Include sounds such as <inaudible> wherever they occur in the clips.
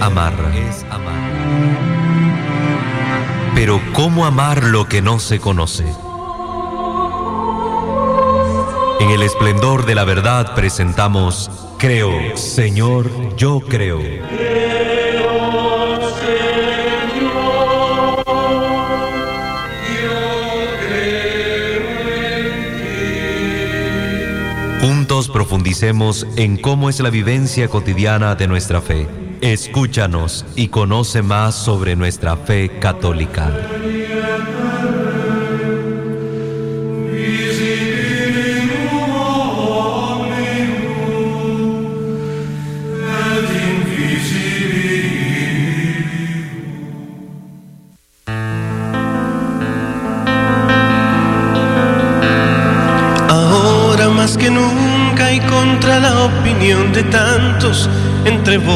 amar. Pero ¿cómo amar lo que no se conoce? En el esplendor de la verdad presentamos Creo, Señor, yo creo. Juntos profundicemos en cómo es la vivencia cotidiana de nuestra fe. Escúchanos y conoce más sobre nuestra fe católica.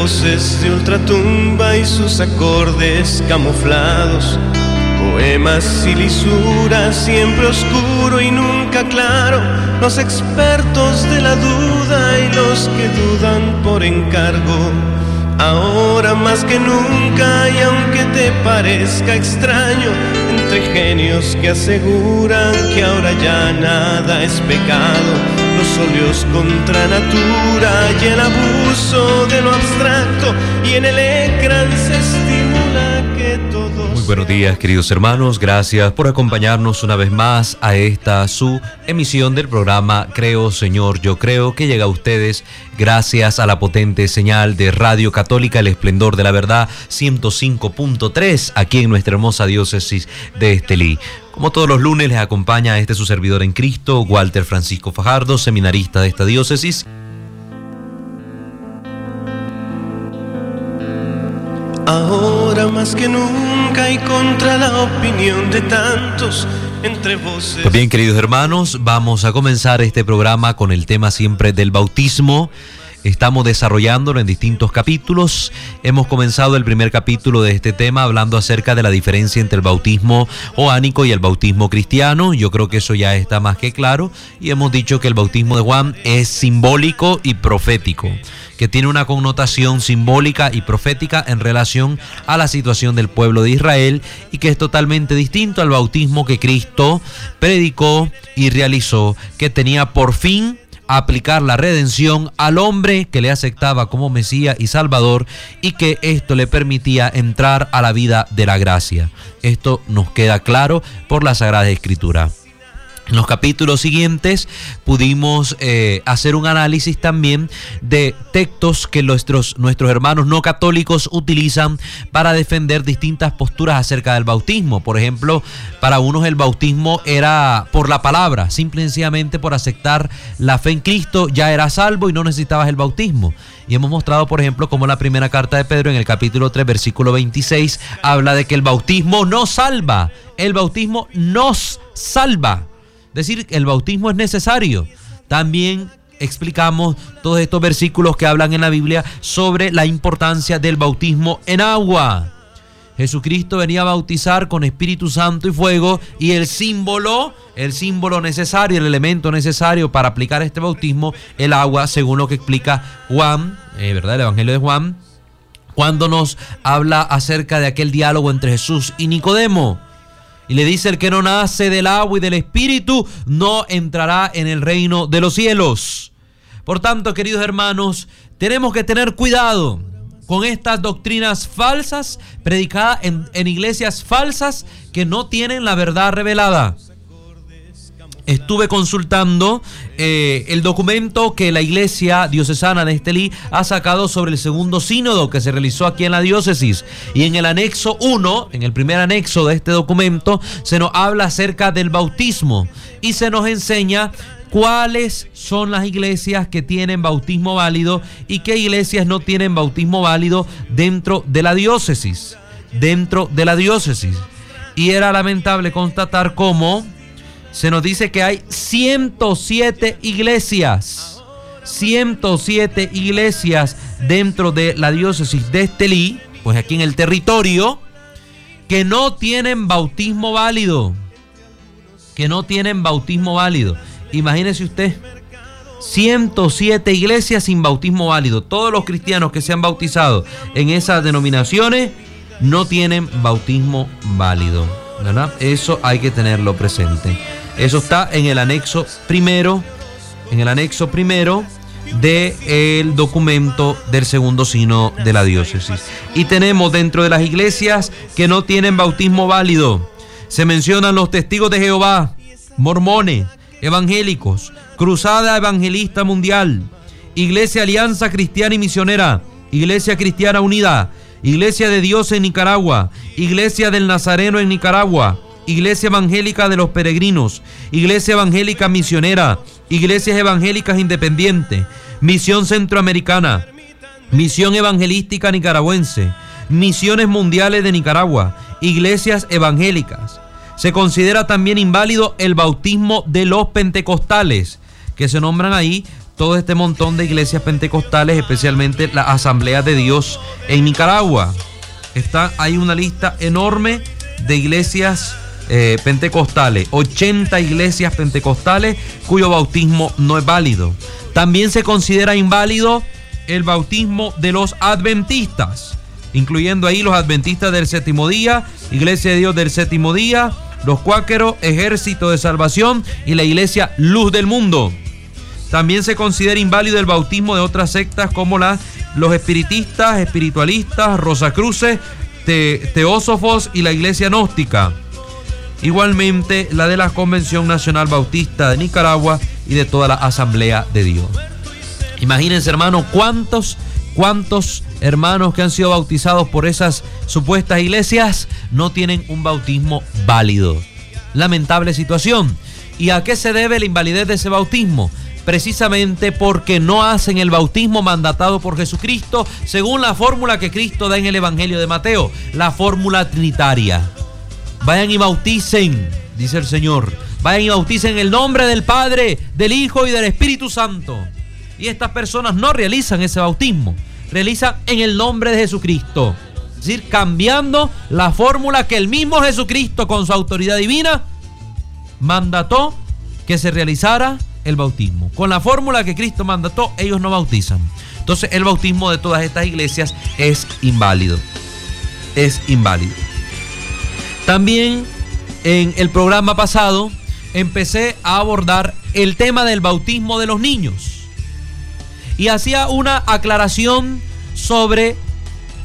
De ultratumba y sus acordes camuflados, poemas y lisuras, siempre oscuro y nunca claro, los expertos de la duda y los que dudan por encargo. Ahora más que nunca y aunque te parezca extraño, entre genios que aseguran que ahora ya nada es pecado, los óleos contra natura y el abuso de lo abstracto y en el ecran. Buenos días queridos hermanos, gracias por acompañarnos una vez más a esta su emisión del programa Creo Señor, yo creo que llega a ustedes gracias a la potente señal de Radio Católica El Esplendor de la Verdad 105.3 aquí en nuestra hermosa diócesis de Estelí. Como todos los lunes les acompaña este su servidor en Cristo, Walter Francisco Fajardo, seminarista de esta diócesis. Ahora más que nunca y contra la opinión de tantos, entre voces... Pues bien, queridos hermanos, vamos a comenzar este programa con el tema siempre del bautismo. Estamos desarrollándolo en distintos capítulos. Hemos comenzado el primer capítulo de este tema hablando acerca de la diferencia entre el bautismo oánico y el bautismo cristiano. Yo creo que eso ya está más que claro. Y hemos dicho que el bautismo de Juan es simbólico y profético, que tiene una connotación simbólica y profética en relación a la situación del pueblo de Israel y que es totalmente distinto al bautismo que Cristo predicó y realizó, que tenía por fin aplicar la redención al hombre que le aceptaba como Mesías y Salvador y que esto le permitía entrar a la vida de la gracia. Esto nos queda claro por la Sagrada Escritura. En los capítulos siguientes pudimos eh, hacer un análisis también de textos que nuestros, nuestros hermanos no católicos utilizan para defender distintas posturas acerca del bautismo. Por ejemplo, para unos el bautismo era por la palabra, simple y sencillamente por aceptar la fe en Cristo ya era salvo y no necesitabas el bautismo. Y hemos mostrado, por ejemplo, cómo la primera carta de Pedro en el capítulo 3, versículo 26, habla de que el bautismo no salva, el bautismo nos salva decir, el bautismo es necesario. También explicamos todos estos versículos que hablan en la Biblia sobre la importancia del bautismo en agua. Jesucristo venía a bautizar con Espíritu Santo y fuego y el símbolo, el símbolo necesario, el elemento necesario para aplicar este bautismo, el agua, según lo que explica Juan, eh, ¿verdad? El Evangelio de Juan, cuando nos habla acerca de aquel diálogo entre Jesús y Nicodemo. Y le dice, el que no nace del agua y del espíritu no entrará en el reino de los cielos. Por tanto, queridos hermanos, tenemos que tener cuidado con estas doctrinas falsas predicadas en, en iglesias falsas que no tienen la verdad revelada estuve consultando eh, el documento que la iglesia diocesana de Estelí ha sacado sobre el segundo sínodo que se realizó aquí en la diócesis. Y en el anexo 1, en el primer anexo de este documento, se nos habla acerca del bautismo y se nos enseña cuáles son las iglesias que tienen bautismo válido y qué iglesias no tienen bautismo válido dentro de la diócesis. Dentro de la diócesis. Y era lamentable constatar cómo se nos dice que hay 107 iglesias, 107 iglesias dentro de la diócesis de Estelí, pues aquí en el territorio, que no tienen bautismo válido, que no tienen bautismo válido. Imagínese usted, 107 iglesias sin bautismo válido. Todos los cristianos que se han bautizado en esas denominaciones no tienen bautismo válido. ¿verdad? Eso hay que tenerlo presente. Eso está en el anexo primero, en el anexo primero del documento del segundo sino de la diócesis. Y tenemos dentro de las iglesias que no tienen bautismo válido. Se mencionan los testigos de Jehová, mormones, evangélicos, Cruzada Evangelista Mundial, Iglesia Alianza Cristiana y Misionera, Iglesia Cristiana Unida, Iglesia de Dios en Nicaragua, Iglesia del Nazareno en Nicaragua, Iglesia Evangélica de los Peregrinos, Iglesia Evangélica Misionera, Iglesias Evangélicas Independientes, Misión Centroamericana, Misión Evangelística Nicaragüense, Misiones Mundiales de Nicaragua, Iglesias Evangélicas. Se considera también inválido el bautismo de los pentecostales, que se nombran ahí todo este montón de iglesias pentecostales, especialmente la Asamblea de Dios en Nicaragua. Está, hay una lista enorme de iglesias eh, pentecostales, 80 iglesias pentecostales cuyo bautismo no es válido. También se considera inválido el bautismo de los adventistas, incluyendo ahí los adventistas del séptimo día, Iglesia de Dios del séptimo día, los cuáqueros, Ejército de Salvación y la Iglesia Luz del Mundo. También se considera inválido el bautismo de otras sectas como la, los espiritistas, espiritualistas, Rosacruces, Teósofos y la Iglesia Gnóstica. Igualmente la de la Convención Nacional Bautista de Nicaragua y de toda la Asamblea de Dios. Imagínense, hermanos, cuántos, cuántos hermanos que han sido bautizados por esas supuestas iglesias no tienen un bautismo válido. Lamentable situación. ¿Y a qué se debe la invalidez de ese bautismo? precisamente porque no hacen el bautismo mandatado por Jesucristo según la fórmula que Cristo da en el Evangelio de Mateo, la fórmula trinitaria. Vayan y bauticen, dice el Señor. Vayan y bauticen en el nombre del Padre, del Hijo y del Espíritu Santo. Y estas personas no realizan ese bautismo, realizan en el nombre de Jesucristo. Es decir, cambiando la fórmula que el mismo Jesucristo con su autoridad divina mandató que se realizara el bautismo. Con la fórmula que Cristo mandató, ellos no bautizan. Entonces el bautismo de todas estas iglesias es inválido. Es inválido. También en el programa pasado empecé a abordar el tema del bautismo de los niños. Y hacía una aclaración sobre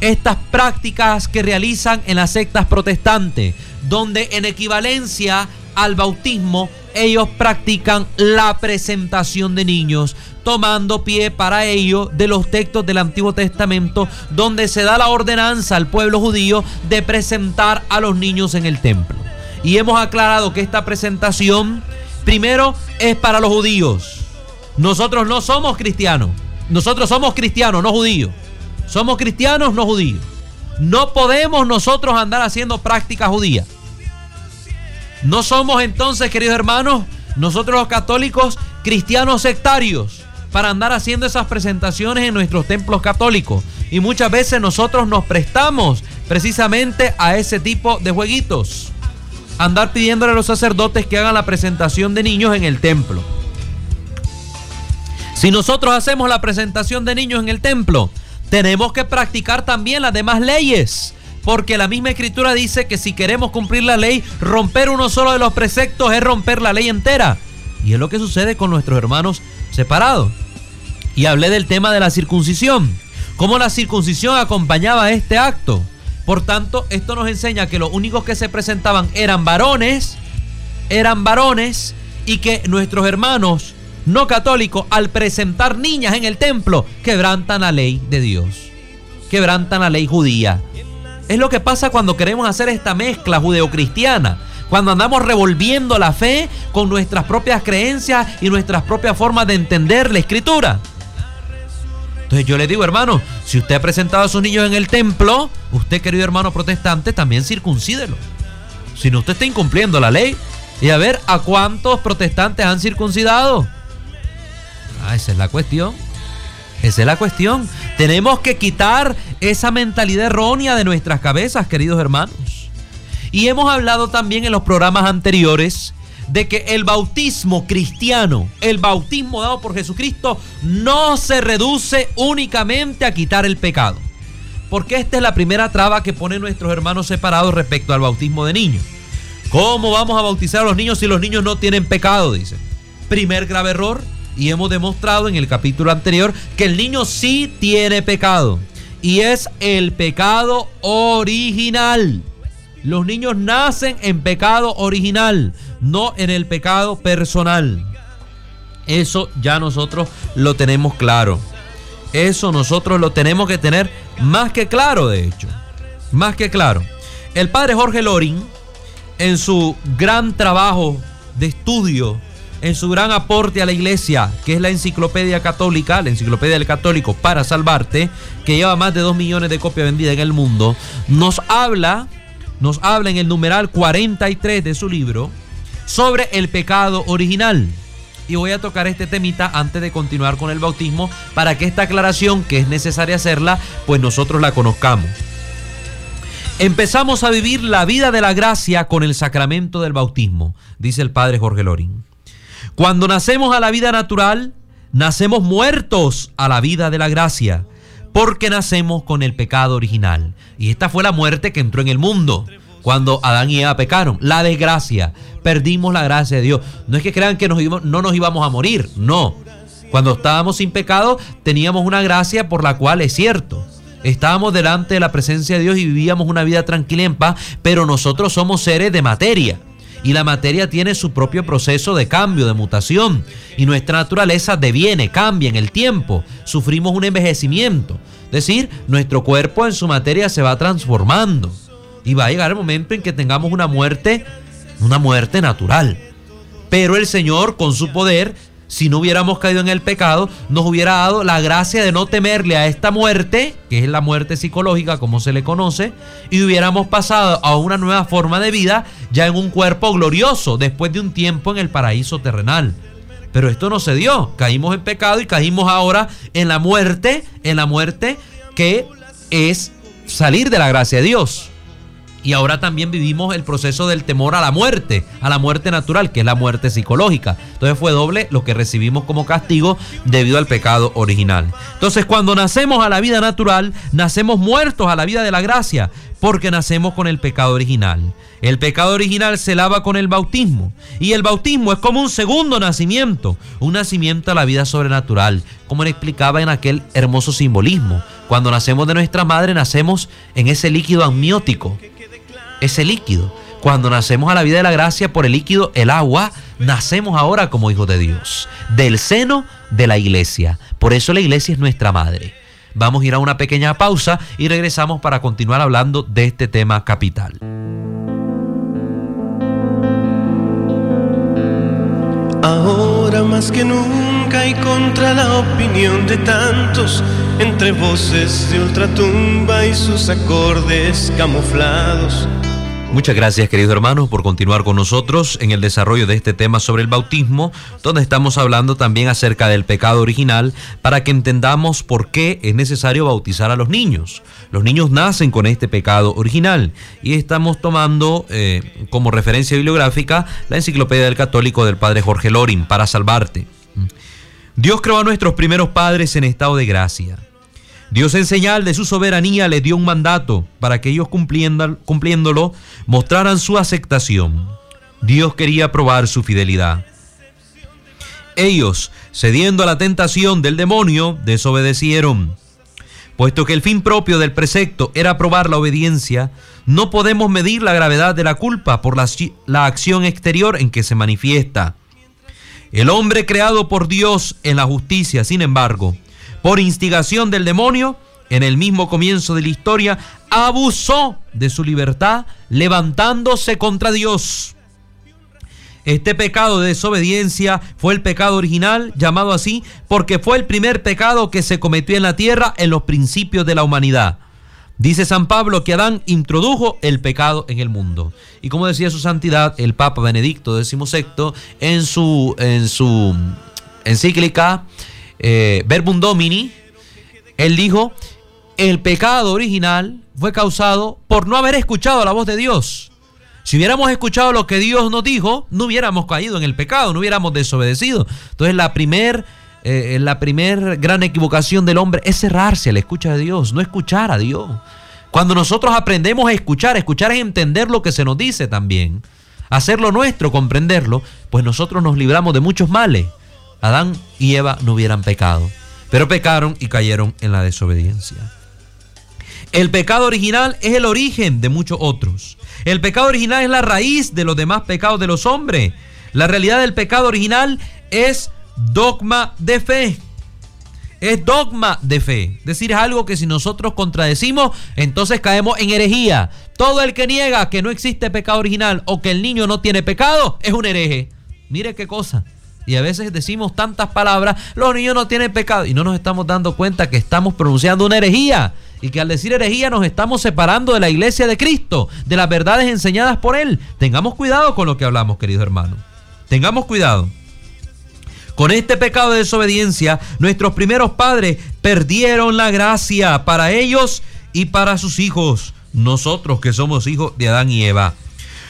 estas prácticas que realizan en las sectas protestantes, donde en equivalencia al bautismo ellos practican la presentación de niños, tomando pie para ello de los textos del Antiguo Testamento, donde se da la ordenanza al pueblo judío de presentar a los niños en el templo. Y hemos aclarado que esta presentación, primero, es para los judíos. Nosotros no somos cristianos. Nosotros somos cristianos, no judíos. Somos cristianos, no judíos. No podemos nosotros andar haciendo prácticas judías. No somos entonces, queridos hermanos, nosotros los católicos, cristianos sectarios, para andar haciendo esas presentaciones en nuestros templos católicos. Y muchas veces nosotros nos prestamos precisamente a ese tipo de jueguitos. Andar pidiéndole a los sacerdotes que hagan la presentación de niños en el templo. Si nosotros hacemos la presentación de niños en el templo, tenemos que practicar también las demás leyes porque la misma escritura dice que si queremos cumplir la ley, romper uno solo de los preceptos es romper la ley entera. Y es lo que sucede con nuestros hermanos separados. Y hablé del tema de la circuncisión, cómo la circuncisión acompañaba este acto. Por tanto, esto nos enseña que los únicos que se presentaban eran varones, eran varones, y que nuestros hermanos no católicos, al presentar niñas en el templo, quebrantan la ley de Dios, quebrantan la ley judía. Es lo que pasa cuando queremos hacer esta mezcla judeocristiana. Cuando andamos revolviendo la fe con nuestras propias creencias y nuestras propias formas de entender la escritura. Entonces yo le digo, hermano, si usted ha presentado a sus niños en el templo, usted, querido hermano protestante, también circuncídelo. Si no, usted está incumpliendo la ley. Y a ver, ¿a cuántos protestantes han circuncidado? Ah, esa es la cuestión. Esa es la cuestión. Tenemos que quitar esa mentalidad errónea de nuestras cabezas, queridos hermanos. Y hemos hablado también en los programas anteriores de que el bautismo cristiano, el bautismo dado por Jesucristo, no se reduce únicamente a quitar el pecado. Porque esta es la primera traba que ponen nuestros hermanos separados respecto al bautismo de niños. ¿Cómo vamos a bautizar a los niños si los niños no tienen pecado? Dice. Primer grave error. Y hemos demostrado en el capítulo anterior que el niño sí tiene pecado. Y es el pecado original. Los niños nacen en pecado original, no en el pecado personal. Eso ya nosotros lo tenemos claro. Eso nosotros lo tenemos que tener más que claro, de hecho. Más que claro. El padre Jorge Lorin, en su gran trabajo de estudio, en su gran aporte a la iglesia, que es la enciclopedia católica, la enciclopedia del católico para salvarte, que lleva más de 2 millones de copias vendidas en el mundo, nos habla nos habla en el numeral 43 de su libro sobre el pecado original. Y voy a tocar este temita antes de continuar con el bautismo para que esta aclaración, que es necesaria hacerla, pues nosotros la conozcamos. Empezamos a vivir la vida de la gracia con el sacramento del bautismo, dice el padre Jorge Lorín. Cuando nacemos a la vida natural, nacemos muertos a la vida de la gracia porque nacemos con el pecado original. Y esta fue la muerte que entró en el mundo cuando Adán y Eva pecaron. La desgracia. Perdimos la gracia de Dios. No es que crean que no nos íbamos a morir, no. Cuando estábamos sin pecado teníamos una gracia por la cual es cierto. Estábamos delante de la presencia de Dios y vivíamos una vida tranquila en paz, pero nosotros somos seres de materia y la materia tiene su propio proceso de cambio, de mutación, y nuestra naturaleza deviene, cambia en el tiempo, sufrimos un envejecimiento, es decir, nuestro cuerpo en su materia se va transformando y va a llegar el momento en que tengamos una muerte, una muerte natural. Pero el Señor con su poder si no hubiéramos caído en el pecado, nos hubiera dado la gracia de no temerle a esta muerte, que es la muerte psicológica como se le conoce, y hubiéramos pasado a una nueva forma de vida ya en un cuerpo glorioso, después de un tiempo en el paraíso terrenal. Pero esto no se dio, caímos en pecado y caímos ahora en la muerte, en la muerte que es salir de la gracia de Dios. Y ahora también vivimos el proceso del temor a la muerte, a la muerte natural, que es la muerte psicológica. Entonces fue doble lo que recibimos como castigo debido al pecado original. Entonces cuando nacemos a la vida natural, nacemos muertos a la vida de la gracia, porque nacemos con el pecado original. El pecado original se lava con el bautismo. Y el bautismo es como un segundo nacimiento, un nacimiento a la vida sobrenatural, como le explicaba en aquel hermoso simbolismo. Cuando nacemos de nuestra madre, nacemos en ese líquido amniótico ese líquido. Cuando nacemos a la vida de la gracia por el líquido, el agua, nacemos ahora como hijos de Dios, del seno de la iglesia. Por eso la iglesia es nuestra madre. Vamos a ir a una pequeña pausa y regresamos para continuar hablando de este tema capital. Ahora más que nunca y contra la opinión de tantos, entre voces de ultratumba y sus acordes camuflados Muchas gracias queridos hermanos por continuar con nosotros en el desarrollo de este tema sobre el bautismo, donde estamos hablando también acerca del pecado original para que entendamos por qué es necesario bautizar a los niños. Los niños nacen con este pecado original y estamos tomando eh, como referencia bibliográfica la enciclopedia del católico del padre Jorge Lorin para salvarte. Dios creó a nuestros primeros padres en estado de gracia Dios en señal de su soberanía les dio un mandato para que ellos cumpliéndolo mostraran su aceptación. Dios quería probar su fidelidad. Ellos, cediendo a la tentación del demonio, desobedecieron. Puesto que el fin propio del precepto era probar la obediencia, no podemos medir la gravedad de la culpa por la, la acción exterior en que se manifiesta. El hombre creado por Dios en la justicia, sin embargo, por instigación del demonio, en el mismo comienzo de la historia, abusó de su libertad levantándose contra Dios. Este pecado de desobediencia fue el pecado original, llamado así, porque fue el primer pecado que se cometió en la tierra en los principios de la humanidad. Dice San Pablo que Adán introdujo el pecado en el mundo. Y como decía su santidad, el Papa Benedicto XVI, en su, en su encíclica eh, Verbum Domini, él dijo, el pecado original fue causado por no haber escuchado la voz de Dios. Si hubiéramos escuchado lo que Dios nos dijo, no hubiéramos caído en el pecado, no hubiéramos desobedecido. Entonces la primer, eh, la primer gran equivocación del hombre es cerrarse a la escucha de Dios, no escuchar a Dios. Cuando nosotros aprendemos a escuchar, escuchar es entender lo que se nos dice también, hacerlo nuestro, comprenderlo, pues nosotros nos libramos de muchos males. Adán y Eva no hubieran pecado, pero pecaron y cayeron en la desobediencia. El pecado original es el origen de muchos otros. El pecado original es la raíz de los demás pecados de los hombres. La realidad del pecado original es dogma de fe. Es dogma de fe. Es decir, es algo que si nosotros contradecimos, entonces caemos en herejía. Todo el que niega que no existe pecado original o que el niño no tiene pecado es un hereje. Mire qué cosa. Y a veces decimos tantas palabras, los niños no tienen pecado. Y no nos estamos dando cuenta que estamos pronunciando una herejía y que al decir herejía nos estamos separando de la iglesia de Cristo, de las verdades enseñadas por Él. Tengamos cuidado con lo que hablamos, querido hermano. Tengamos cuidado. Con este pecado de desobediencia, nuestros primeros padres perdieron la gracia para ellos y para sus hijos, nosotros que somos hijos de Adán y Eva.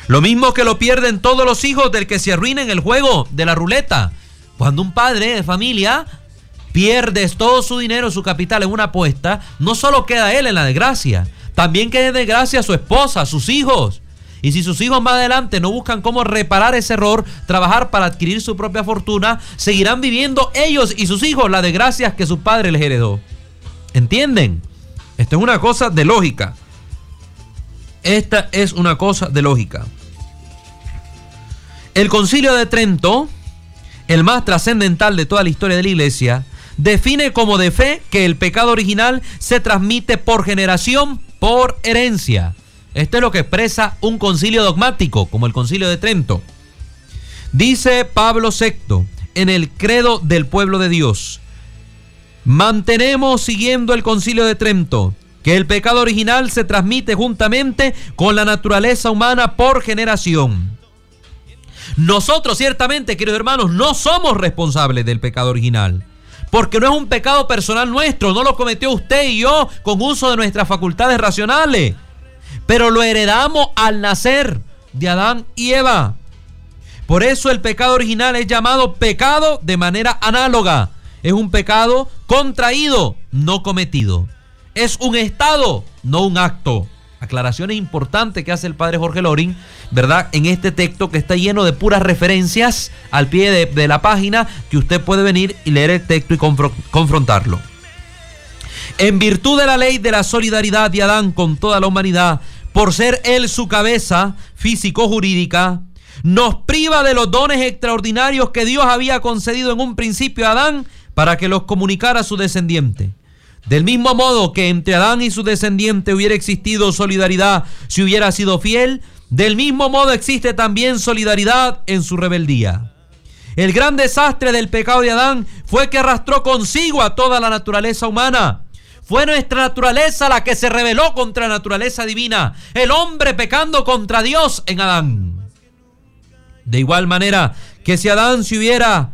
Lo mismo que lo pierden todos los hijos del que se arruina en el juego de la ruleta. Cuando un padre de familia pierdes todo su dinero, su capital en una apuesta, no solo queda él en la desgracia, también queda en desgracia su esposa, sus hijos. Y si sus hijos más adelante no buscan cómo reparar ese error, trabajar para adquirir su propia fortuna, seguirán viviendo ellos y sus hijos las desgracias que su padre les heredó. ¿Entienden? Esto es una cosa de lógica. Esta es una cosa de lógica. El concilio de Trento, el más trascendental de toda la historia de la iglesia, define como de fe que el pecado original se transmite por generación, por herencia. Esto es lo que expresa un concilio dogmático, como el concilio de Trento. Dice Pablo VI en el credo del pueblo de Dios, mantenemos siguiendo el concilio de Trento, que el pecado original se transmite juntamente con la naturaleza humana por generación. Nosotros ciertamente, queridos hermanos, no somos responsables del pecado original. Porque no es un pecado personal nuestro, no lo cometió usted y yo con uso de nuestras facultades racionales. Pero lo heredamos al nacer de Adán y Eva. Por eso el pecado original es llamado pecado de manera análoga. Es un pecado contraído, no cometido. Es un estado, no un acto. Aclaraciones importantes que hace el padre Jorge Lorin, ¿verdad? En este texto que está lleno de puras referencias al pie de, la página que usted puede venir y leer el texto y confrontarlo. En virtud de la ley de la solidaridad de Adán con toda la humanidad, por ser él su cabeza físico-jurídica, nos priva de los dones extraordinarios que Dios había concedido en un principio a Adán para que los comunicara a su descendiente. Del mismo modo que entre Adán y su descendiente hubiera existido solidaridad si hubiera sido fiel, del mismo modo existe también solidaridad en su rebeldía. El gran desastre del pecado de Adán fue que arrastró consigo a toda la naturaleza humana. Fue nuestra naturaleza la que se rebeló contra la naturaleza divina, el hombre pecando contra Dios en Adán. De igual manera que si Adán se hubiera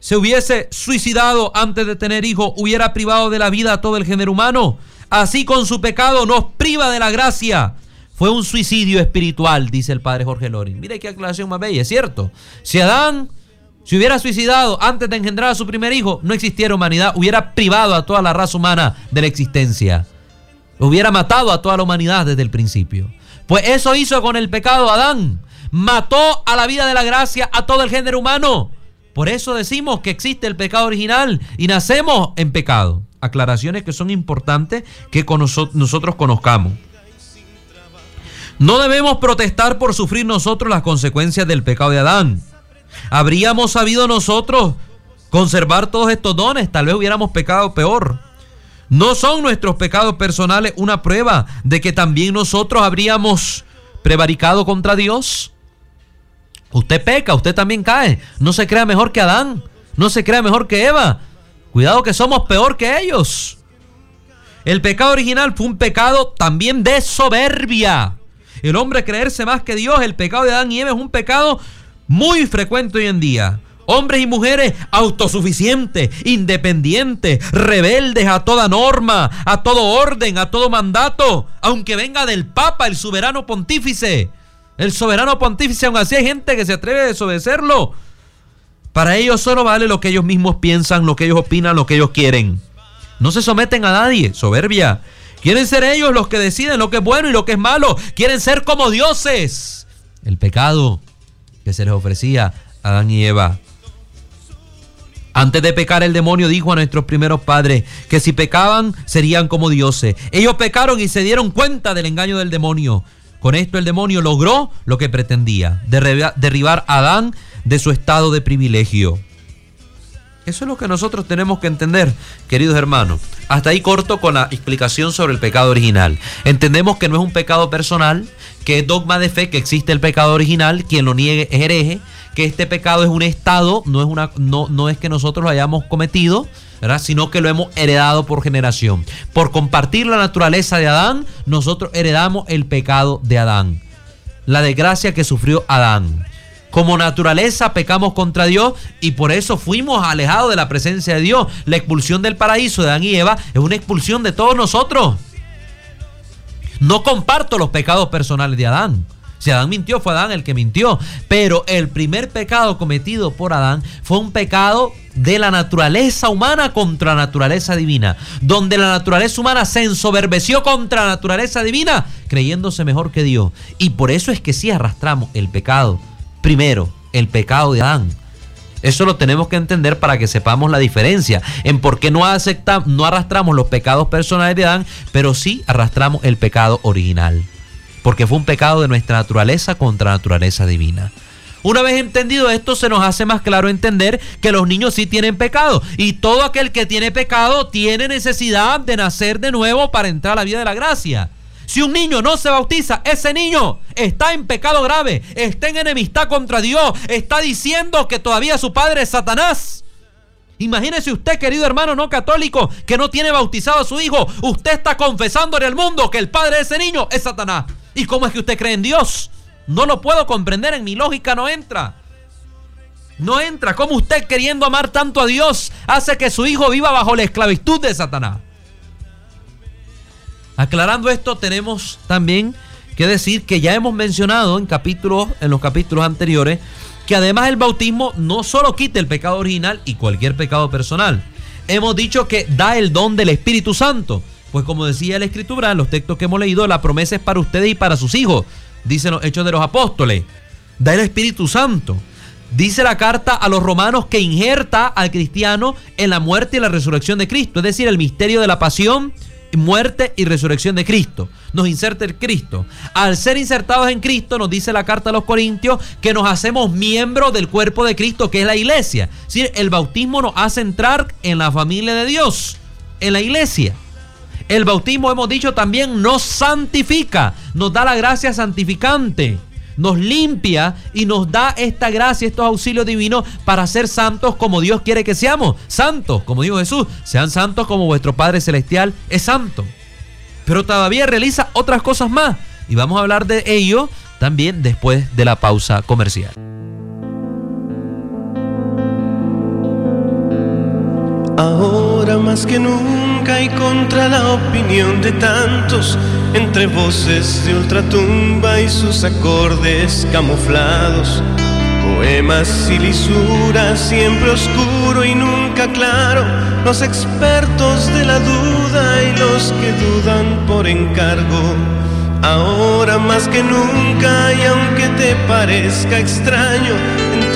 se hubiese suicidado antes de tener hijo, hubiera privado de la vida a todo el género humano. Así con su pecado nos priva de la gracia. Fue un suicidio espiritual, dice el padre Jorge Lorin. Mire qué aclaración más bella, es cierto. Si Adán se hubiera suicidado antes de engendrar a su primer hijo, no existiera humanidad, hubiera privado a toda la raza humana de la existencia. Hubiera matado a toda la humanidad desde el principio. Pues eso hizo con el pecado Adán. Mató a la vida de la gracia a todo el género humano. Por eso decimos que existe el pecado original y nacemos en pecado. Aclaraciones que son importantes que nosotros conozcamos. No debemos protestar por sufrir nosotros las consecuencias del pecado de Adán. Habríamos sabido nosotros conservar todos estos dones, tal vez hubiéramos pecado peor. ¿No son nuestros pecados personales una prueba de que también nosotros habríamos prevaricado contra Dios? Usted peca, usted también cae. No se crea mejor que Adán. No se crea mejor que Eva. Cuidado que somos peor que ellos. El pecado original fue un pecado también de soberbia. El hombre creerse más que Dios, el pecado de Adán y Eva es un pecado muy frecuente hoy en día. Hombres y mujeres autosuficientes, independientes, rebeldes a toda norma, a todo orden, a todo mandato, aunque venga del Papa, el soberano pontífice. El soberano pontífice, aún así hay gente que se atreve a desobedecerlo. Para ellos solo vale lo que ellos mismos piensan, lo que ellos opinan, lo que ellos quieren. No se someten a nadie, soberbia. Quieren ser ellos los que deciden lo que es bueno y lo que es malo. Quieren ser como dioses. El pecado que se les ofrecía a Adán y Eva. Antes de pecar el demonio dijo a nuestros primeros padres que si pecaban serían como dioses. Ellos pecaron y se dieron cuenta del engaño del demonio. Con esto el demonio logró lo que pretendía, derribar a Adán de su estado de privilegio. Eso es lo que nosotros tenemos que entender, queridos hermanos. Hasta ahí corto con la explicación sobre el pecado original. Entendemos que no es un pecado personal, que es dogma de fe que existe el pecado original, quien lo niegue es hereje, que este pecado es un estado, no es, una, no, no es que nosotros lo hayamos cometido, sino que lo hemos heredado por generación. Por compartir la naturaleza de Adán, nosotros heredamos el pecado de Adán. La desgracia que sufrió Adán. Como naturaleza pecamos contra Dios y por eso fuimos alejados de la presencia de Dios. La expulsión del paraíso de Adán y Eva es una expulsión de todos nosotros. No comparto los pecados personales de Adán. Si Adán mintió, fue Adán el que mintió. Pero el primer pecado cometido por Adán fue un pecado de la naturaleza humana contra la naturaleza divina. Donde la naturaleza humana se ensoberbeció contra la naturaleza divina, creyéndose mejor que Dios. Y por eso es que sí arrastramos el pecado primero el pecado de Adán. Eso lo tenemos que entender para que sepamos la diferencia en por qué no, no arrastramos los pecados personales de Adán, pero sí arrastramos el pecado original. Porque fue un pecado de nuestra naturaleza contra naturaleza divina. Una vez entendido esto, se nos hace más claro entender que los niños sí tienen pecado. Y todo aquel que tiene pecado tiene necesidad de nacer de nuevo para entrar a la vida de la gracia. Si un niño no se bautiza, ese niño está en pecado grave, está en enemistad contra Dios, está diciendo que todavía su padre es Satanás. Imagínese usted, querido hermano no católico, que no tiene bautizado a su hijo. Usted está confesándole al mundo que el padre de ese niño es Satanás. ¿Y cómo es que usted cree en Dios? No lo puedo comprender, en mi lógica no entra. No entra. ¿Cómo usted queriendo amar tanto a Dios hace que su hijo viva bajo la esclavitud de Satanás? Aclarando esto, tenemos también que decir que ya hemos mencionado en capítulos, en los capítulos anteriores, que además el bautismo no solo quita el pecado original y cualquier pecado personal. Hemos dicho que da el don del Espíritu Santo. Pues como decía la Escritura, los textos que hemos leído, la promesa es para ustedes y para sus hijos. Dicen los Hechos de los Apóstoles. Da el Espíritu Santo. Dice la carta a los romanos que injerta al cristiano en la muerte y la resurrección de Cristo. Es decir, el misterio de la pasión, muerte y resurrección de Cristo. Nos inserta el Cristo. Al ser insertados en Cristo, nos dice la carta a los Corintios que nos hacemos miembros del cuerpo de Cristo, que es la iglesia. ¿Sí? El bautismo nos hace entrar en la familia de Dios, en la iglesia. El bautismo, hemos dicho, también nos santifica, nos da la gracia santificante nos limpia y nos da esta gracia, estos auxilios divinos para ser santos como Dios quiere que seamos. Santos, como dijo Jesús, sean santos como vuestro Padre Celestial es santo. Pero todavía realiza otras cosas más y vamos a hablar de ello también después de la pausa comercial. Ahora más que nunca y contra la opinión de tantos, entre voces de ultratumba y sus acordes camuflados, poemas y lisuras, siempre oscuro y nunca claro, los expertos de la duda y los que dudan por encargo. Ahora más que nunca y aunque te parezca extraño,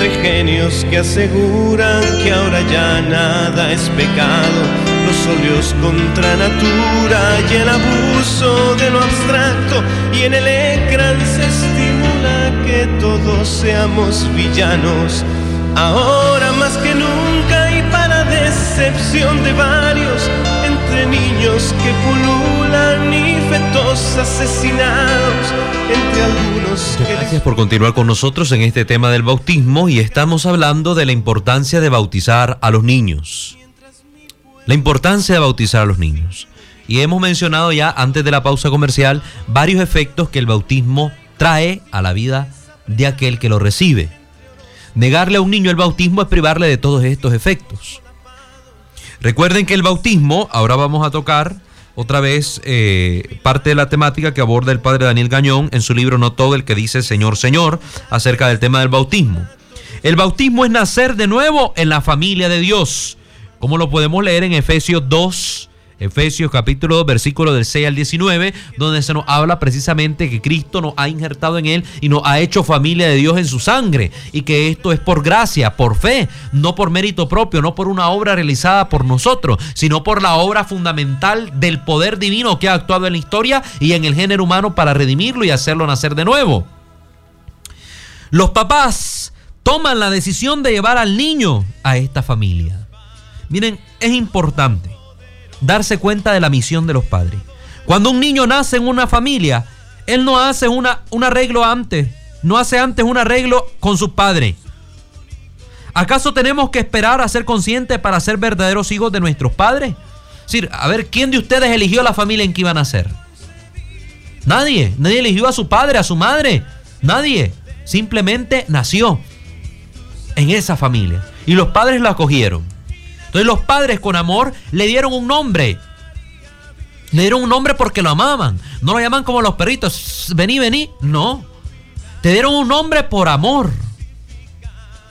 entre genios que aseguran que ahora ya nada es pecado, los óleos contra natura y el abuso de lo abstracto y en el ecran se estimula que todos seamos villanos. Ahora más que nunca y para decepción de varios, niños que pululan y asesinados, entre Gracias por continuar con nosotros en este tema del bautismo y estamos hablando de la importancia de bautizar a los niños. La importancia de bautizar a los niños. Y hemos mencionado ya antes de la pausa comercial varios efectos que el bautismo trae a la vida de aquel que lo recibe. Negarle a un niño el bautismo es privarle de todos estos efectos. Recuerden que el bautismo, ahora vamos a tocar otra vez eh, parte de la temática que aborda el padre Daniel Gañón en su libro No Todo el que dice Señor, Señor, acerca del tema del bautismo. El bautismo es nacer de nuevo en la familia de Dios, como lo podemos leer en Efesios 2, Efesios capítulo 2, versículo del 6 al 19, donde se nos habla precisamente que Cristo nos ha injertado en Él y nos ha hecho familia de Dios en su sangre. Y que esto es por gracia, por fe, no por mérito propio, no por una obra realizada por nosotros, sino por la obra fundamental del poder divino que ha actuado en la historia y en el género humano para redimirlo y hacerlo nacer de nuevo. Los papás toman la decisión de llevar al niño a esta familia. Miren, es importante darse cuenta de la misión de los padres. Cuando un niño nace en una familia, él no hace una, un arreglo antes, no hace antes un arreglo con su padre. ¿Acaso tenemos que esperar a ser conscientes para ser verdaderos hijos de nuestros padres? Es decir, a ver, ¿quién de ustedes eligió la familia en que iban a nacer? Nadie, nadie eligió a su padre, a su madre, nadie. Simplemente nació en esa familia. Y los padres la acogieron. Entonces los padres con amor le dieron un nombre. Le dieron un nombre porque lo amaban. No lo llaman como los perritos. Vení, vení. No. Te dieron un nombre por amor.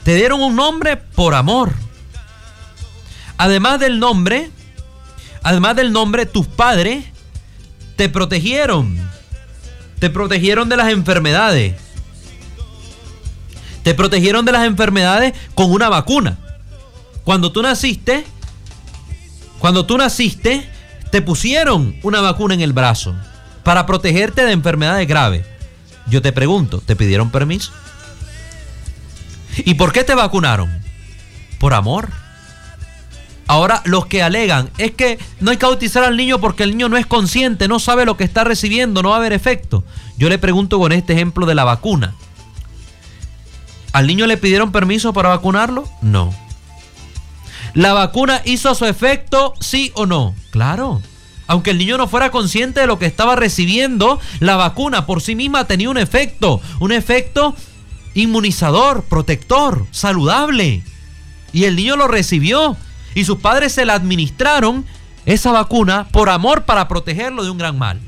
Te dieron un nombre por amor. Además del nombre, además del nombre, tus padres te protegieron. Te protegieron de las enfermedades. Te protegieron de las enfermedades con una vacuna. Cuando tú naciste, cuando tú naciste, te pusieron una vacuna en el brazo para protegerte de enfermedades graves. Yo te pregunto, ¿te pidieron permiso? ¿Y por qué te vacunaron? Por amor. Ahora, los que alegan es que no hay que bautizar al niño porque el niño no es consciente, no sabe lo que está recibiendo, no va a haber efecto. Yo le pregunto con este ejemplo de la vacuna. ¿Al niño le pidieron permiso para vacunarlo? No. ¿La vacuna hizo su efecto, sí o no? Claro. Aunque el niño no fuera consciente de lo que estaba recibiendo, la vacuna por sí misma tenía un efecto, un efecto inmunizador, protector, saludable. Y el niño lo recibió y sus padres se la administraron esa vacuna por amor para protegerlo de un gran mal.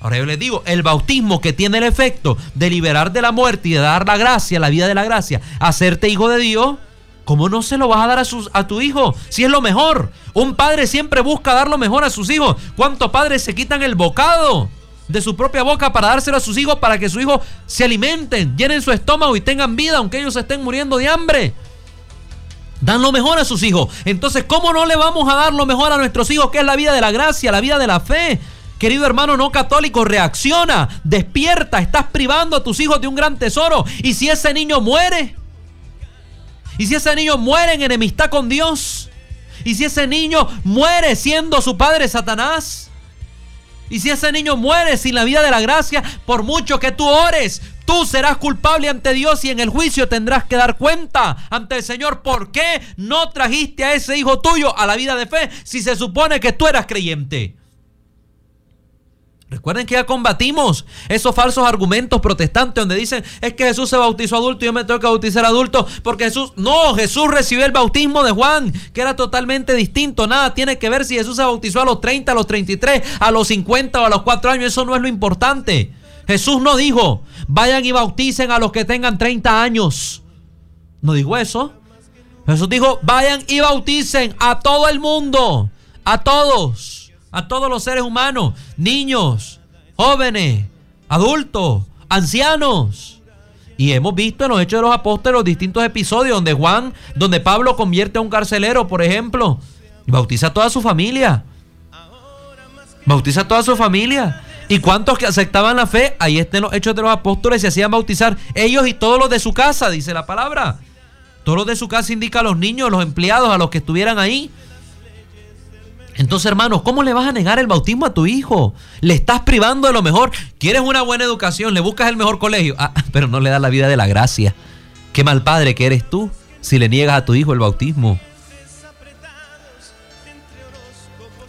Ahora yo les digo, el bautismo que tiene el efecto de liberar de la muerte y de dar la gracia, la vida de la gracia, hacerte hijo de Dios, ¿Cómo no se lo vas a dar a, a tu hijo si es lo mejor? Un padre siempre busca dar lo mejor a sus hijos. ¿Cuántos padres se quitan el bocado de su propia boca para dárselo a sus hijos para que sus hijos se alimenten, llenen su estómago y tengan vida aunque ellos estén muriendo de hambre? Dan lo mejor a sus hijos. Entonces, ¿cómo no le vamos a dar lo mejor a nuestros hijos, que es la vida de la gracia, la vida de la fe? Querido hermano no católico, reacciona, despierta, estás privando a tus hijos de un gran tesoro. Y si ese niño muere, y si ese niño muere en enemistad con Dios. Y si ese niño muere siendo su padre Satanás. Y si ese niño muere sin la vida de la gracia, por mucho que tú ores, tú serás culpable ante Dios y en el juicio tendrás que dar cuenta ante el Señor por qué no trajiste a ese hijo tuyo a la vida de fe si se supone que tú eras creyente. Recuerden que ya combatimos esos falsos argumentos protestantes donde dicen es que Jesús se bautizó adulto y yo me tengo que bautizar adulto porque Jesús, no, Jesús recibió el bautismo de Juan, que era totalmente distinto, nada tiene que ver si Jesús se bautizó a los 30, a los 33, a los 50 o a los 4 años, eso no es lo importante. Jesús no dijo, vayan y bauticen a los que tengan 30 años. No dijo eso. Jesús dijo, vayan y bauticen a todo el mundo, a todos a todos los seres humanos, niños, jóvenes, adultos, ancianos. Y hemos visto en los Hechos de los Apóstoles los distintos episodios donde Juan, donde Pablo convierte a un carcelero, por ejemplo, y bautiza a toda su familia. Bautiza a toda su familia. ¿Y cuántos que aceptaban la fe? Ahí están los Hechos de los Apóstoles se hacían bautizar ellos y todos los de su casa, dice la palabra. Todos los de su casa indica a los niños, los empleados, a los que estuvieran ahí. Entonces, hermanos, ¿cómo le vas a negar el bautismo a tu hijo? Le estás privando de lo mejor. ¿Quieres una buena educación? Le buscas el mejor colegio. Ah, <laughs> pero no le das la vida de la gracia. Qué mal padre que eres tú si le niegas a tu hijo el bautismo.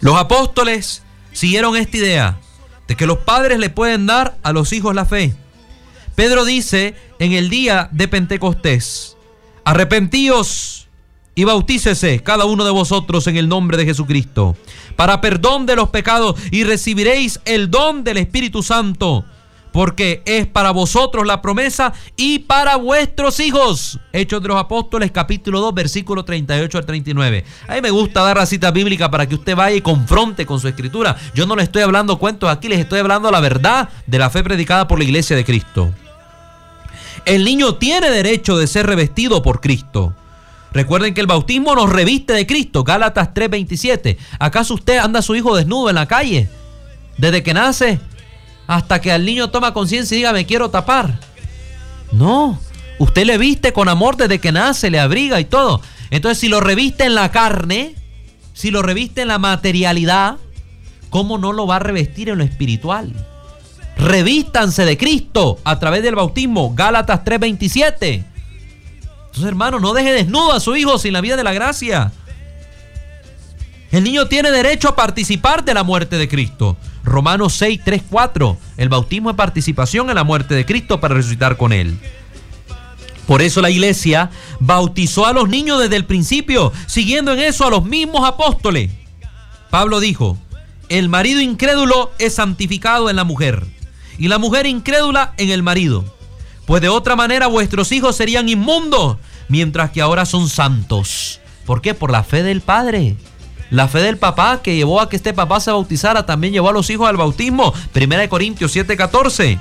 Los apóstoles siguieron esta idea de que los padres le pueden dar a los hijos la fe. Pedro dice en el día de Pentecostés, arrepentíos y bautícese cada uno de vosotros en el nombre de Jesucristo, para perdón de los pecados, y recibiréis el don del Espíritu Santo, porque es para vosotros la promesa y para vuestros hijos. Hechos de los Apóstoles, capítulo 2, versículo 38 al 39. A mí me gusta dar la cita bíblica para que usted vaya y confronte con su escritura. Yo no le estoy hablando cuentos aquí, les estoy hablando la verdad de la fe predicada por la iglesia de Cristo. El niño tiene derecho de ser revestido por Cristo. Recuerden que el bautismo nos reviste de Cristo. Gálatas 3:27. ¿Acaso usted anda a su hijo desnudo en la calle? Desde que nace hasta que al niño toma conciencia y diga me quiero tapar. No, usted le viste con amor desde que nace, le abriga y todo. Entonces si lo reviste en la carne, si lo reviste en la materialidad, ¿cómo no lo va a revestir en lo espiritual? Revístanse de Cristo a través del bautismo. Gálatas 3:27. Entonces, hermano, no deje desnudo a su hijo sin la vida de la gracia. El niño tiene derecho a participar de la muerte de Cristo. Romanos 6, 3, 4. El bautismo es participación en la muerte de Cristo para resucitar con él. Por eso la iglesia bautizó a los niños desde el principio, siguiendo en eso a los mismos apóstoles. Pablo dijo, el marido incrédulo es santificado en la mujer y la mujer incrédula en el marido pues de otra manera vuestros hijos serían inmundos, mientras que ahora son santos. ¿Por qué? Por la fe del Padre. La fe del papá que llevó a que este papá se bautizara también llevó a los hijos al bautismo. Primera de Corintios 7:14.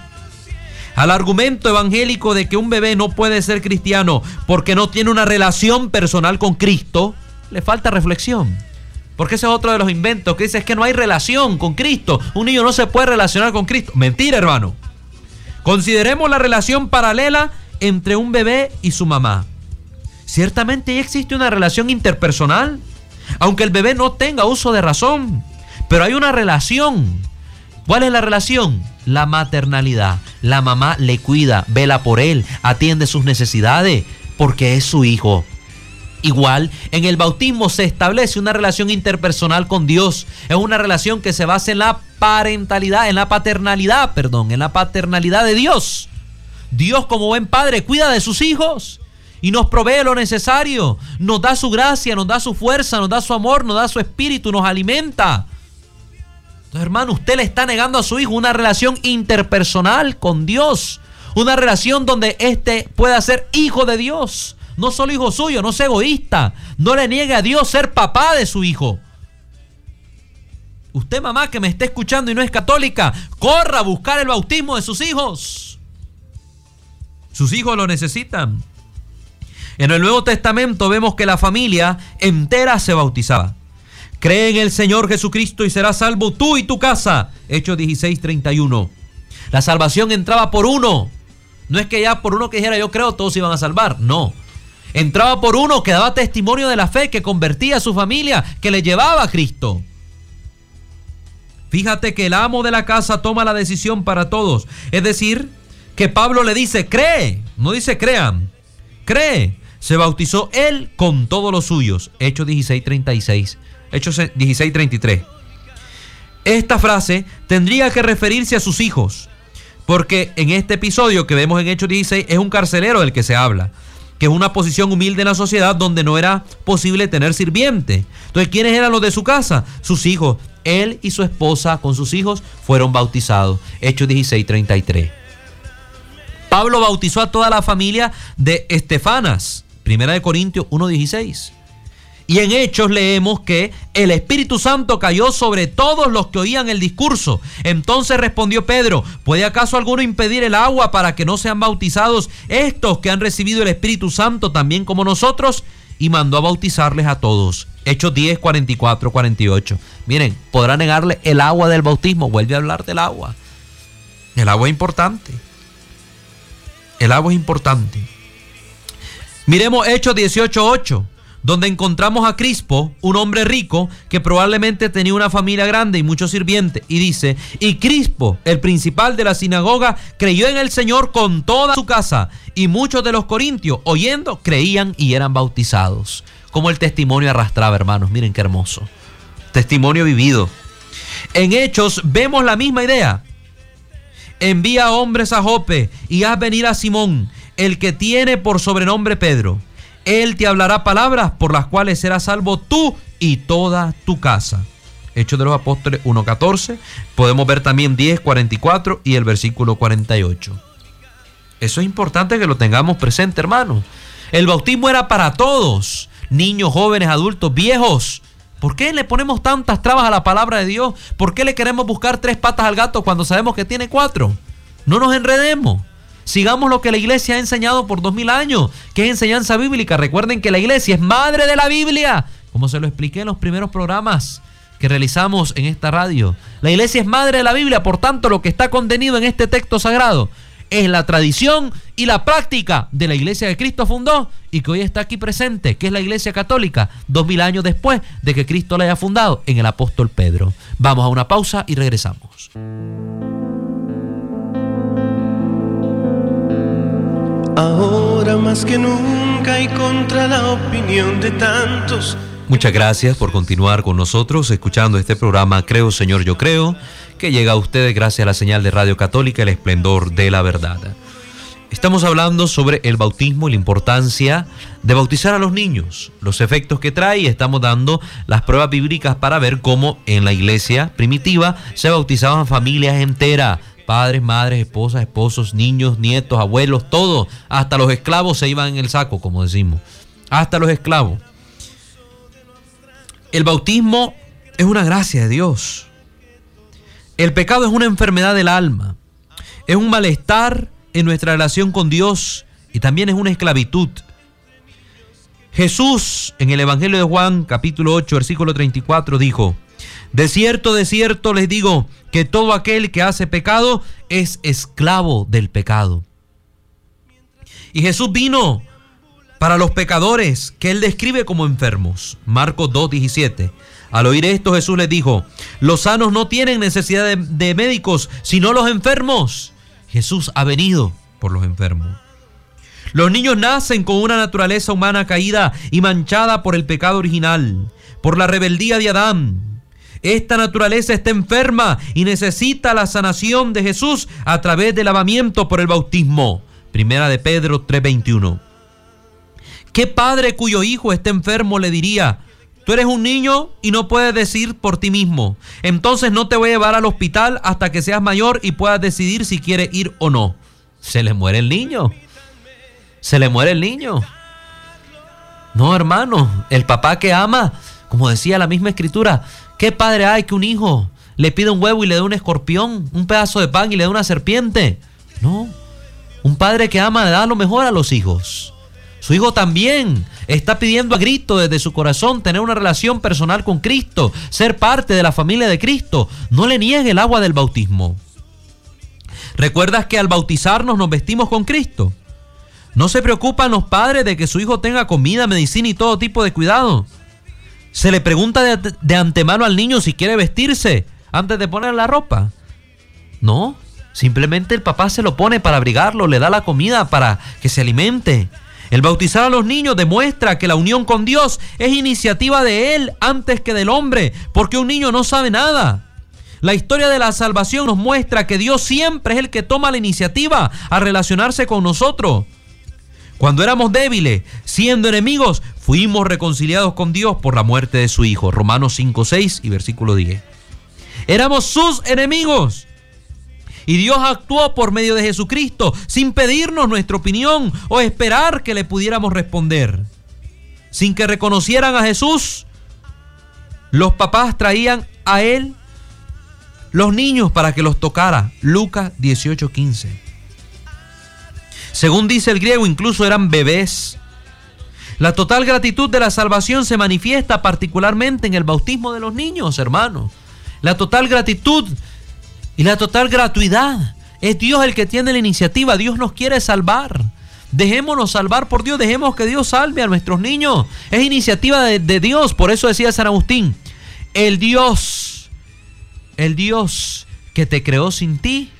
Al argumento evangélico de que un bebé no puede ser cristiano porque no tiene una relación personal con Cristo, le falta reflexión. Porque ese es otro de los inventos que dice que no hay relación con Cristo. Un niño no se puede relacionar con Cristo. Mentira, hermano. Consideremos la relación paralela entre un bebé y su mamá. Ciertamente existe una relación interpersonal, aunque el bebé no tenga uso de razón, pero hay una relación. ¿Cuál es la relación? La maternalidad. La mamá le cuida, vela por él, atiende sus necesidades, porque es su hijo. Igual, en el bautismo se establece una relación interpersonal con Dios. Es una relación que se basa en la parentalidad, en la paternalidad, perdón, en la paternalidad de Dios. Dios como buen padre cuida de sus hijos y nos provee lo necesario. Nos da su gracia, nos da su fuerza, nos da su amor, nos da su espíritu, nos alimenta. Entonces, hermano, usted le está negando a su hijo una relación interpersonal con Dios. Una relación donde éste pueda ser hijo de Dios no solo hijo suyo, no sea egoísta. No le niegue a Dios ser papá de su hijo. Usted mamá que me está escuchando y no es católica, corra a buscar el bautismo de sus hijos. Sus hijos lo necesitan. En el Nuevo Testamento vemos que la familia entera se bautizaba. Cree en el Señor Jesucristo y serás salvo tú y tu casa. Hechos 16, 31. La salvación entraba por uno. No es que ya por uno que dijera yo creo todos iban a salvar. No. Entraba por uno que daba testimonio de la fe, que convertía a su familia, que le llevaba a Cristo. Fíjate que el amo de la casa toma la decisión para todos. Es decir, que Pablo le dice, cree, no dice crean, cree. Se bautizó él con todos los suyos. Hechos 16:36. Hechos 16:33. Esta frase tendría que referirse a sus hijos, porque en este episodio que vemos en Hechos 16 es un carcelero del que se habla que es una posición humilde en la sociedad donde no era posible tener sirviente. Entonces, ¿quiénes eran los de su casa? Sus hijos. Él y su esposa con sus hijos fueron bautizados. Hechos 16:33. Pablo bautizó a toda la familia de Estefanas. Primera de Corintios 1:16. Y en Hechos leemos que el Espíritu Santo cayó sobre todos los que oían el discurso. Entonces respondió Pedro, ¿puede acaso alguno impedir el agua para que no sean bautizados estos que han recibido el Espíritu Santo también como nosotros? Y mandó a bautizarles a todos. Hechos 10, 44, 48. Miren, podrá negarle el agua del bautismo. Vuelve a hablar del agua. El agua es importante. El agua es importante. Miremos Hechos 18, 8 donde encontramos a Crispo, un hombre rico que probablemente tenía una familia grande y muchos sirvientes, y dice, y Crispo, el principal de la sinagoga, creyó en el Señor con toda su casa, y muchos de los corintios, oyendo, creían y eran bautizados. Como el testimonio arrastraba, hermanos, miren qué hermoso. Testimonio vivido. En Hechos vemos la misma idea. Envía hombres a Jope y haz venir a Simón, el que tiene por sobrenombre Pedro Él te hablará palabras por las cuales serás salvo tú y toda tu casa. Hechos de los Apóstoles 1.14. Podemos ver también 10.44 y el versículo 48. Eso es importante que lo tengamos presente, hermanos. El bautismo era para todos, niños, jóvenes, adultos, viejos. ¿Por qué le ponemos tantas trabas a la palabra de Dios? ¿Por qué le queremos buscar tres patas al gato cuando sabemos que tiene cuatro? No nos enredemos. Sigamos lo que la iglesia ha enseñado por dos mil años, que es enseñanza bíblica. Recuerden que la iglesia es madre de la Biblia, como se lo expliqué en los primeros programas que realizamos en esta radio. La iglesia es madre de la Biblia, por tanto lo que está contenido en este texto sagrado es la tradición y la práctica de la iglesia que Cristo fundó y que hoy está aquí presente, que es la iglesia católica, dos mil años después de que Cristo la haya fundado en el apóstol Pedro. Vamos a una pausa y regresamos. Ahora más que nunca y contra la opinión de tantos. Muchas gracias por continuar con nosotros escuchando este programa Creo Señor Yo Creo, que llega a ustedes gracias a la señal de Radio Católica El Esplendor de la Verdad. Estamos hablando sobre el bautismo y la importancia de bautizar a los niños, los efectos que trae y estamos dando las pruebas bíblicas para ver cómo en la iglesia primitiva se bautizaban familias enteras Padres, madres, esposas, esposos, niños, nietos, abuelos, todo. Hasta los esclavos se iban en el saco, como decimos. Hasta los esclavos. El bautismo es una gracia de Dios. El pecado es una enfermedad del alma. Es un malestar en nuestra relación con Dios y también es una esclavitud. Jesús en el Evangelio de Juan capítulo 8 versículo 34 dijo, de cierto, de cierto les digo que todo aquel que hace pecado es esclavo del pecado. Y Jesús vino para los pecadores que él describe como enfermos. Marcos 2.17. Al oír esto Jesús les dijo, los sanos no tienen necesidad de, de, médicos, sino los enfermos. Jesús ha venido por los enfermos. Los niños nacen con una naturaleza humana caída y manchada por el pecado original, por la rebeldía de Adán, esta naturaleza está enferma y necesita la sanación de Jesús a través del lavamiento por el bautismo. Primera de Pedro 3:21. ¿Qué padre cuyo hijo esté enfermo le diría, tú eres un niño y no puedes decir por ti mismo, entonces no te voy a llevar al hospital hasta que seas mayor y puedas decidir si quieres ir o no? Se le muere el niño. Se le muere el niño. No, hermano, el papá que ama, como decía la misma escritura, ¿Qué padre hay que un hijo le pida un huevo y le dé un escorpión, un pedazo de pan y le dé una serpiente? No. Un padre que ama le da lo mejor a los hijos. Su hijo también está pidiendo a grito desde su corazón tener una relación personal con Cristo, ser parte de la familia de Cristo. No le niegue el agua del bautismo. ¿Recuerdas que al bautizarnos nos vestimos con Cristo? ¿No se preocupan los padres de que su hijo tenga comida, medicina y todo tipo de cuidado? Se le pregunta de, antemano al niño si quiere vestirse antes de poner la ropa. No, simplemente el papá se lo pone para abrigarlo, le da la comida para que se alimente. El bautizar a los niños demuestra que la unión con Dios es iniciativa de Él antes que del hombre, porque un niño no sabe nada. La historia de la salvación nos muestra que Dios siempre es el que toma la iniciativa a relacionarse con nosotros. Cuando éramos débiles, siendo enemigos, fuimos reconciliados con Dios por la muerte de su Hijo. Romanos 5, 6 y versículo 10. Éramos sus enemigos. Y Dios actuó por medio de Jesucristo sin pedirnos nuestra opinión o esperar que le pudiéramos responder. Sin que reconocieran a Jesús, los papás traían a Él los niños para que los tocara. Lucas 18, 15. Según dice el griego, incluso eran bebés. La total gratitud de la salvación se manifiesta particularmente en el bautismo de los niños, hermanos. La total gratitud y la total gratuidad. Es Dios el que tiene la iniciativa. Dios nos quiere salvar. Dejémonos salvar por Dios. Dejemos que Dios salve a nuestros niños. Es iniciativa de, de Dios. Por eso decía San Agustín, el Dios, el Dios que te creó sin ti,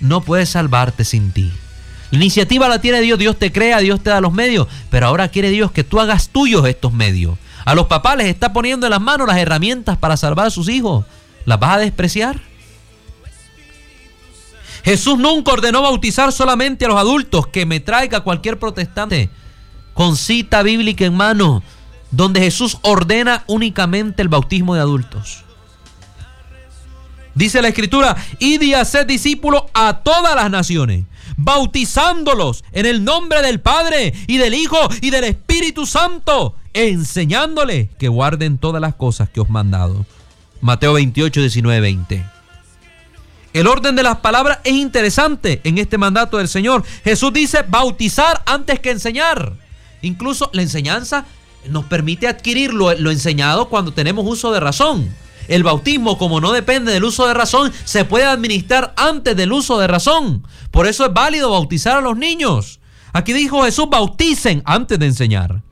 no puede salvarte sin ti. La iniciativa la tiene Dios, Dios te crea, Dios te da los medios, pero ahora quiere Dios que tú hagas tuyos estos medios. A los papás les está poniendo en las manos las herramientas para salvar a sus hijos. ¿Las vas a despreciar? Jesús nunca ordenó bautizar solamente a los adultos, que me traiga cualquier protestante con cita bíblica en mano, donde Jesús ordena únicamente el bautismo de adultos. Dice la escritura, id y haced discípulos a todas las naciones, bautizándolos en el nombre del Padre y del Hijo y del Espíritu Santo, enseñándoles que guarden todas las cosas que os mandado. Mateo 28, 19, 20. El orden de las palabras es interesante en este mandato del Señor. Jesús dice bautizar antes que enseñar. Incluso la enseñanza nos permite adquirir lo, lo enseñado cuando tenemos uso de razón. El bautismo, como no depende del uso de razón, se puede administrar antes del uso de razón. Por eso es válido bautizar a los niños. Aquí dijo Jesús, bauticen antes de enseñar.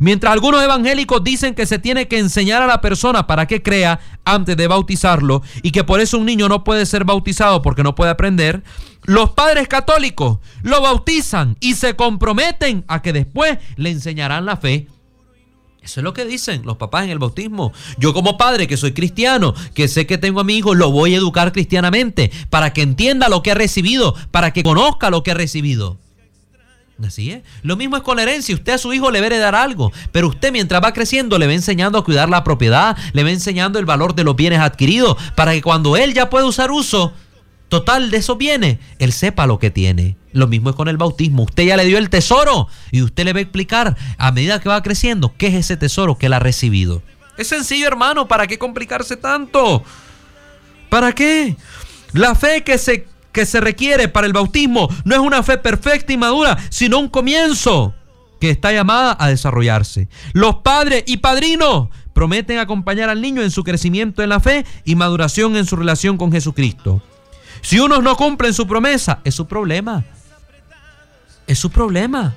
Mientras algunos evangélicos dicen que se tiene que enseñar a la persona para que crea antes de bautizarlo y que por eso un niño no puede ser bautizado porque no puede aprender, los padres católicos lo bautizan y se comprometen a que después le enseñarán la fe eso es lo que dicen los papás en el bautismo. Yo como padre que soy cristiano, que sé que tengo a mi hijo, lo voy a educar cristianamente para que entienda lo que ha recibido, para que conozca lo que ha recibido. Así es. Lo mismo es con la herencia. Usted a su hijo le va a heredar algo, pero usted mientras va creciendo le va enseñando a cuidar la propiedad, le va enseñando el valor de los bienes adquiridos, para que cuando él ya pueda usar uso total de esos bienes, él sepa lo que tiene. Lo mismo es con el bautismo. Usted ya le dio el tesoro y usted le va a explicar a medida que va creciendo qué es ese tesoro que él ha recibido. Es sencillo, hermano. ¿Para qué complicarse tanto? ¿Para qué? La fe que se, que se requiere para el bautismo no es una fe perfecta y madura, sino un comienzo que está llamada a desarrollarse. Los padres y padrinos prometen acompañar al niño en su crecimiento en la fe y maduración en su relación con Jesucristo. Si unos no cumplen su promesa, es su problema. Es su problema.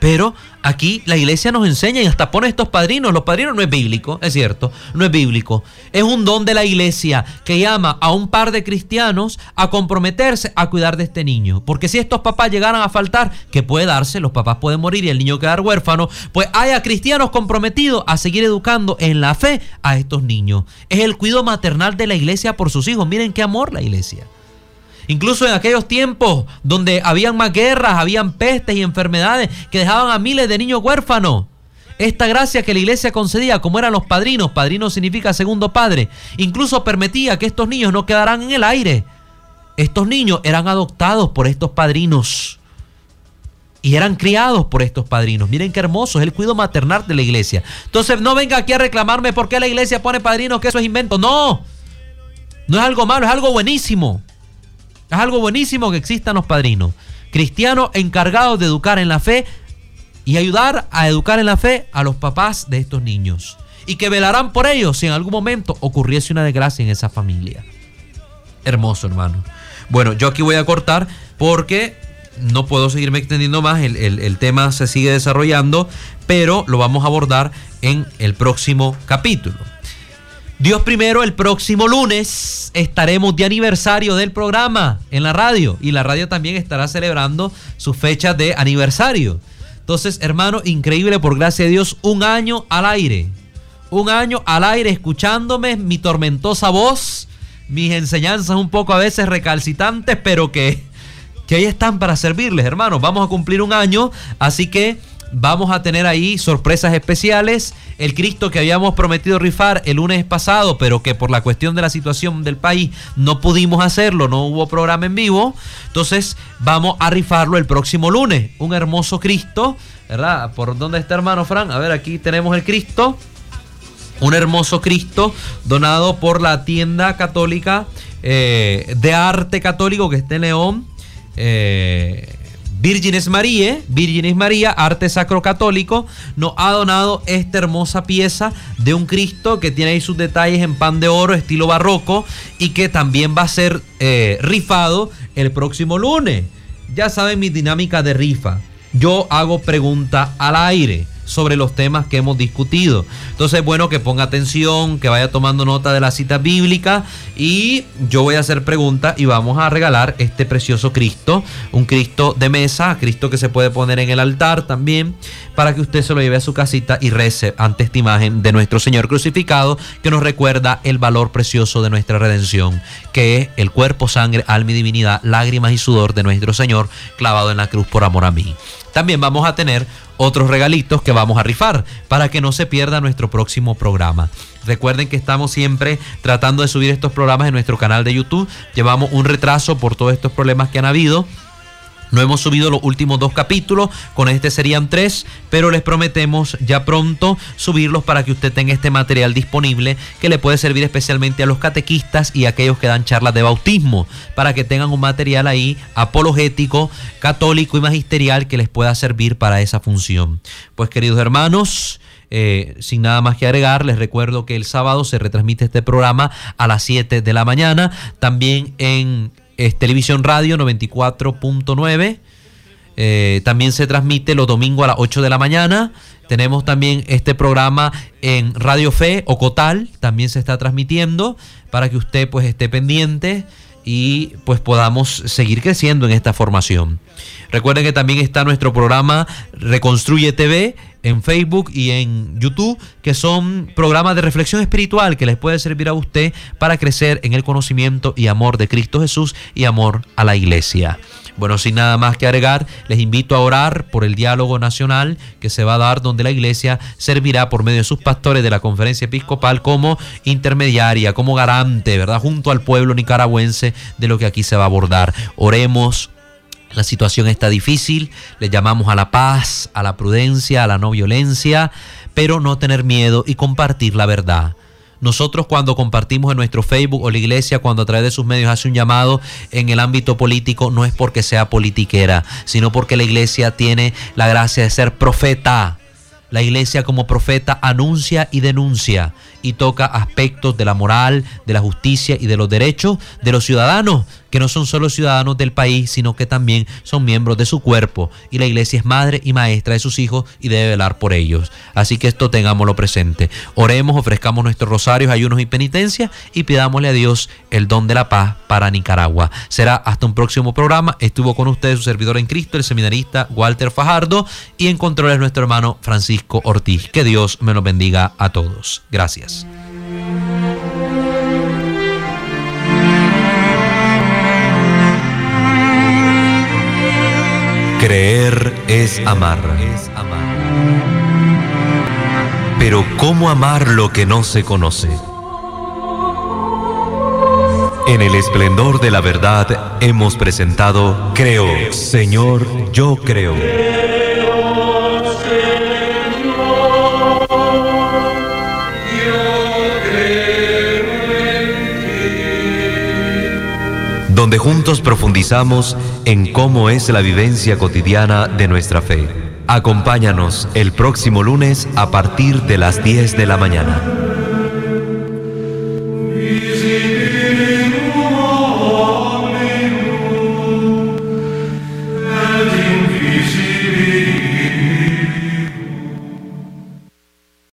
Pero aquí la iglesia nos enseña y hasta pone estos padrinos. Los padrinos no es bíblico, es cierto, no es bíblico. Es un don de la iglesia que llama a un par de cristianos a comprometerse a cuidar de este niño. Porque si estos papás llegaran a faltar, que puede darse, los papás pueden morir y el niño quedar huérfano, pues haya cristianos comprometidos a seguir educando en la fe a estos niños. Es el cuidado maternal de la iglesia por sus hijos. Miren qué amor la iglesia. Incluso en aquellos tiempos donde habían más guerras, habían pestes y enfermedades que dejaban a miles de niños huérfanos. Esta gracia que la iglesia concedía, como eran los padrinos, padrino significa segundo padre, incluso permitía que estos niños no quedaran en el aire. Estos niños eran adoptados por estos padrinos y eran criados por estos padrinos. Miren qué hermoso es el cuidado maternal de la iglesia. Entonces no venga aquí a reclamarme por qué la iglesia pone padrinos, que eso es invento. No, no es algo malo, es algo buenísimo. Es algo buenísimo que existan los padrinos, cristianos encargados de educar en la fe y ayudar a educar en la fe a los papás de estos niños. Y que velarán por ellos si en algún momento ocurriese una desgracia en esa familia. Hermoso, hermano. Bueno, yo aquí voy a cortar porque no puedo seguirme extendiendo más. El, el, tema se sigue desarrollando, pero lo vamos a abordar en el próximo capítulo. Dios primero, el próximo lunes estaremos de aniversario del programa en la radio y la radio también estará celebrando su fecha de aniversario. Entonces, hermano, increíble por gracia de Dios, un año al aire. Un año al aire escuchándome mi tormentosa voz, mis enseñanzas un poco a veces recalcitrantes, pero que, que ahí están para servirles, hermanos. Vamos a cumplir un año, así que Vamos a tener ahí sorpresas especiales. El Cristo que habíamos prometido rifar el lunes pasado, pero que por la cuestión de la situación del país no pudimos hacerlo, no hubo programa en vivo. Entonces vamos a rifarlo el próximo lunes. Un hermoso Cristo, ¿verdad? ¿Por dónde está hermano Fran? A ver, aquí tenemos el Cristo. Un hermoso Cristo donado por la tienda católica eh, de arte católico que está en León. Eh, Vírgenes María, Vírgenes María, Arte Sacro Católico, nos ha donado esta hermosa pieza de un Cristo que tiene ahí sus detalles en pan de oro, estilo barroco, y que también va a ser eh, rifado el próximo lunes. Ya saben mi dinámica de rifa. Yo hago pregunta al aire sobre los temas que hemos discutido. Entonces, bueno, que ponga atención, que vaya tomando nota de la cita bíblica y yo voy a hacer preguntas y vamos a regalar este precioso Cristo, un Cristo de mesa, Cristo que se puede poner en el altar también, para que usted se lo lleve a su casita y rece ante esta imagen de nuestro Señor crucificado que nos recuerda el valor precioso de nuestra redención, que es el cuerpo, sangre, alma y divinidad, lágrimas y sudor de nuestro Señor clavado en la cruz por amor a mí. También vamos a tener otros regalitos que vamos a rifar para que no se pierda nuestro próximo programa. Recuerden que estamos siempre tratando de subir estos programas en nuestro canal de YouTube. Llevamos un retraso por todos estos problemas que han habido no hemos subido los últimos dos capítulos, con este serían tres, pero les prometemos ya pronto subirlos para que usted tenga este material disponible que le puede servir especialmente a los catequistas y a aquellos que dan charlas de bautismo, para que tengan un material ahí apologético, católico y magisterial que les pueda servir para esa función. Pues queridos hermanos, eh, sin nada más que agregar, les recuerdo que el sábado se retransmite este programa a las 7 de la mañana, también en es Televisión Radio 94.9. Eh, también se transmite los domingos a las 8 de la mañana. Tenemos también este programa en Radio Fe o Cotal, también se está transmitiendo para que usted pues esté pendiente y pues podamos seguir creciendo en esta formación. Recuerden que también está nuestro programa Reconstruye TV en Facebook y en YouTube, que son programas de reflexión espiritual que les puede servir a usted para crecer en el conocimiento y amor de Cristo Jesús y amor a la iglesia. Bueno, sin nada más que agregar, les invito a orar por el diálogo nacional que se va a dar donde la iglesia servirá por medio de sus pastores de la conferencia episcopal como intermediaria, como garante, ¿verdad? Junto al pueblo nicaragüense de lo que aquí se va a abordar. Oremos la situación está difícil, le llamamos a la paz, a la prudencia, a la no violencia, pero no tener miedo y compartir la verdad. Nosotros cuando compartimos en nuestro Facebook o la iglesia cuando a través de sus medios hace un llamado en el ámbito político no es porque sea politiquera, sino porque la iglesia tiene la gracia de ser profeta. La iglesia como profeta anuncia y denuncia y toca aspectos de la moral, de la justicia y de los derechos de los ciudadanos, que no son solo ciudadanos del país, sino que también son miembros de su cuerpo. Y la iglesia es madre y maestra de sus hijos y debe velar por ellos. Así que esto tengámoslo presente. Oremos, ofrezcamos nuestros rosarios, ayunos y penitencias y pidámosle a Dios el don de la paz para Nicaragua. Será hasta un próximo programa. Estuvo con ustedes su servidor en Cristo, el seminarista Walter Fajardo, y en controles nuestro hermano Francisco Ortiz. Que Dios me los bendiga a todos. Gracias. Creer es amar. Pero ¿cómo amar lo que no se conoce? En el esplendor de la verdad hemos presentado Creo, Señor, yo creo. Donde juntos profundizamos en cómo es la vivencia cotidiana de nuestra fe. Acompáñanos el próximo lunes a partir de las 10 de la mañana.